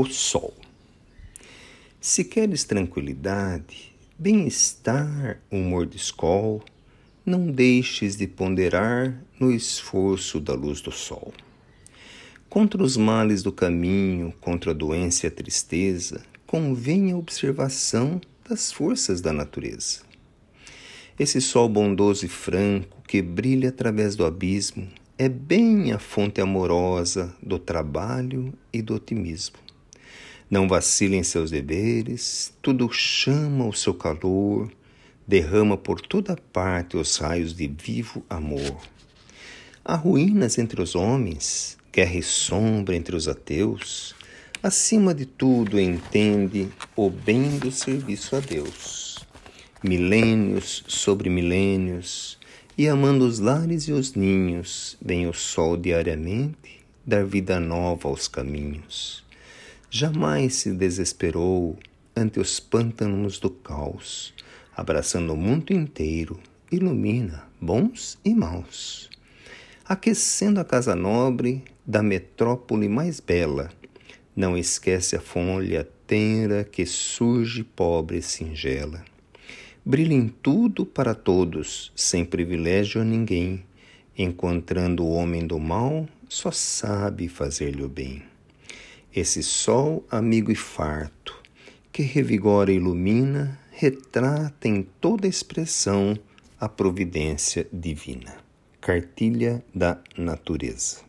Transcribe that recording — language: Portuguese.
o sol. Se queres tranquilidade, bem-estar, humor de escol, não deixes de ponderar no esforço da luz do sol. Contra os males do caminho, contra a doença e a tristeza, convém a observação das forças da natureza. Esse sol bondoso e franco que brilha através do abismo é bem a fonte amorosa do trabalho e do otimismo. Não vacila em seus deveres, tudo chama o seu calor, derrama por toda parte os raios de vivo amor. Há ruínas entre os homens, guerra e sombra entre os ateus. Acima de tudo, entende o bem do serviço a Deus. Milênios sobre milênios, e amando os lares e os ninhos, vem o sol diariamente dar vida nova aos caminhos. Jamais se desesperou ante os pântanos do caos, abraçando o mundo inteiro, ilumina bons e maus. Aquecendo a casa nobre da metrópole mais bela, não esquece a folha tenra que surge pobre e singela brilha em tudo para todos, sem privilégio a ninguém. Encontrando o homem do mal, só sabe fazer-lhe o bem. Esse sol amigo e farto, que revigora e ilumina, retrata em toda expressão a providência divina. Cartilha da Natureza.